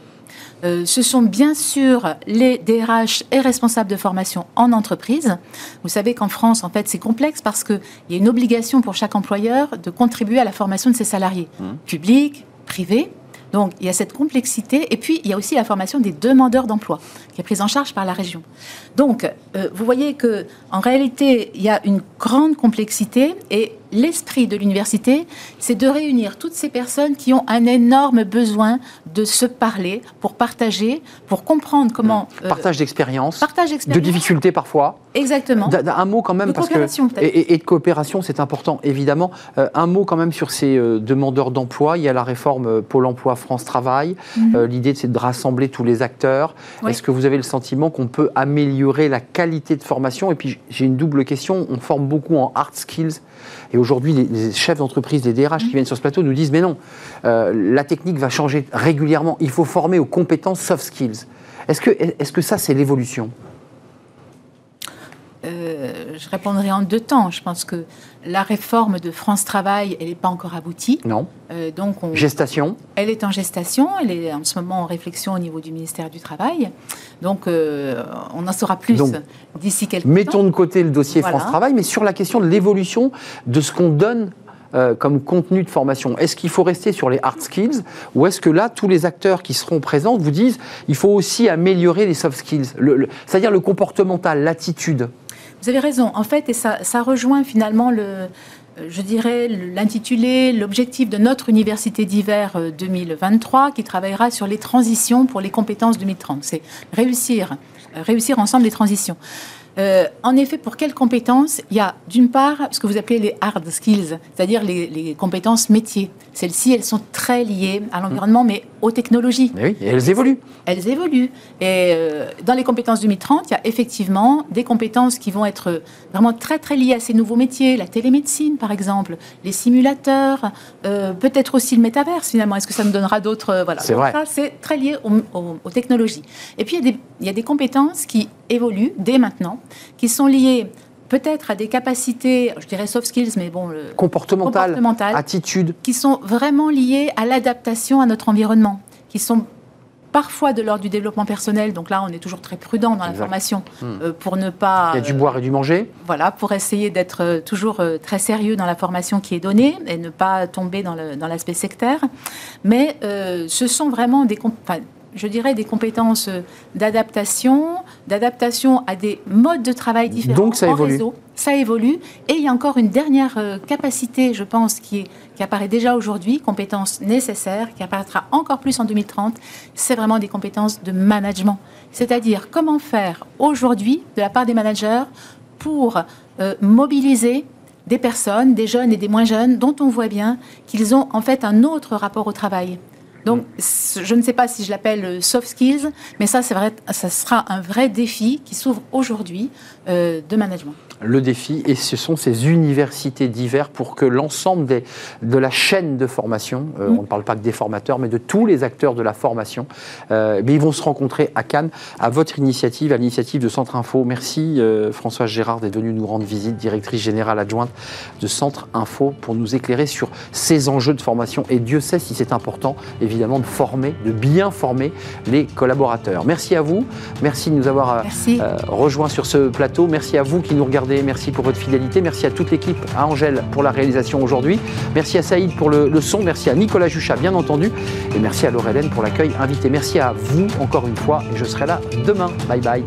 Euh, ce sont bien sûr les DRH et responsables de formation en entreprise. Vous savez qu'en France, en fait, c'est complexe parce qu'il y a une obligation pour chaque employeur de contribuer à la formation de ses salariés, mmh. publics, privés. Donc il y a cette complexité. Et puis il y a aussi la formation des demandeurs d'emploi, qui est prise en charge par la région. Donc euh, vous voyez que en réalité, il y a une grande complexité et l'esprit de l'université, c'est de réunir toutes ces personnes qui ont un énorme besoin de se parler, pour partager, pour comprendre comment... Mmh. partage d'expérience. Partage De difficultés parfois. Exactement. un mot quand même, parce que... Et, et, de coopération, c'est important, évidemment. Euh, un mot quand même sur ces euh, demandeurs d'emploi. Il y a la réforme euh, Pôle emploi France Travail. Mmh. L'idée, c'est de rassembler tous les acteurs. Est-ce que vous avez le sentiment qu'on peut améliorer la qualité de formation? Et puis, j'ai une double question. On forme beaucoup en hard skills et aujourd'hui, les, chefs d'entreprise, les DRH qui viennent sur ce plateau nous disent mais non, euh, la technique va changer régulièrement. Il faut former aux compétences soft skills. Est-ce que, est -ce que ça, c'est l'évolution? Euh, je répondrai en deux temps. Je pense que la réforme de France Travail, elle n'est pas encore aboutie. Non. Euh, donc gestation. Elle est en gestation. Elle est en ce moment en réflexion au niveau du ministère du Travail. Donc euh, on en saura plus d'ici quelques mettons temps. Mettons de côté le dossier France Travail, mais sur la question de l'évolution de ce qu'on donne comme contenu de formation Est-ce qu'il faut rester sur les hard skills ou est-ce que là, tous les acteurs qui seront présents vous disent il faut aussi améliorer les soft skills, c'est-à-dire le comportemental, l'attitude vous avez raison. En fait, et ça, ça rejoint finalement le, euh, je dirais, l'intitulé, l'objectif de notre université d'hiver 2023 euh, qui travaillera sur les transitions pour les compétences 2030. C'est réussir, réussir ensemble les transitions. Euh, en effet, pour quelles compétences? Il y a d'une part ce que vous appelez les hard skills, c'est-à-dire les, compétences métiers. Celles-ci, elles sont très liées à l'environnement, mais aux technologies. oui, et elles évoluent. Elles évoluent. Et euh, dans les compétences 2030, il y a effectivement des compétences qui vont être vraiment très très liées à ces nouveaux métiers, la télémédecine par exemple, les simulateurs, euh, peut-être aussi le métaverse finalement. Est-ce que ça nous donnera d'autres voilà. C'est vrai. c'est très lié aux, technologies. Et puis il y, a des, il y a des compétences qui évoluent dès maintenant qui sont liées peut-être à des capacités, je dirais soft skills, mais bon, le comportemental, attitude, qui sont vraiment liées à l'adaptation à notre environnement, qui sont parfois de l'ordre du développement personnel. Donc là, on est toujours très prudent dans la formation hmm. euh, pour ne pas. Il y a du boire et du manger. Voilà, pour essayer d'être euh, toujours euh, très sérieux dans la formation qui est donnée et ne pas tomber dans l'aspect sectaire. Mais ce sont vraiment des je dirais, des compétences d'adaptation, d'adaptation à des modes de travail différents Donc ça évolue. réseau. Ça évolue. Et il y a encore une dernière euh, capacité, je pense, qui, qui apparaît déjà aujourd'hui, compétence nécessaire, qui apparaîtra encore plus en 2030, c'est vraiment des compétences de management. C'est-à-dire comment faire aujourd'hui, de la part des managers, pour euh, mobiliser des personnes, des jeunes et des moins jeunes, dont on voit bien qu'ils ont en fait un autre rapport au travail. Donc, je ne sais pas si je l'appelle euh, soft skills, mais ça, c'est vrai, ça sera un vrai défi qui s'ouvre aujourd'hui euh, de management le défi, et ce sont ces universités d'hiver pour que l'ensemble de la chaîne de formation, euh, mm. on ne parle pas que des formateurs, mais de tous les acteurs de la formation, euh, mais ils vont se rencontrer à Cannes, à votre initiative, à l'initiative de Centre Info. Merci euh, Françoise Gérard d'être venue nous rendre visite, directrice générale adjointe de Centre Info, pour nous éclairer sur ces enjeux de formation. Et Dieu sait si c'est important, évidemment, de former, de bien former les collaborateurs. Merci à vous, merci de nous avoir rejoints sur ce plateau, merci à vous qui nous regardez Merci pour votre fidélité. Merci à toute l'équipe, à Angèle pour la réalisation aujourd'hui. Merci à Saïd pour le, son. Merci à Nicolas Juchat, bien entendu. Et merci à Laurelène pour l'accueil invité. Merci à vous encore une fois. Et je serai là demain. Bye bye.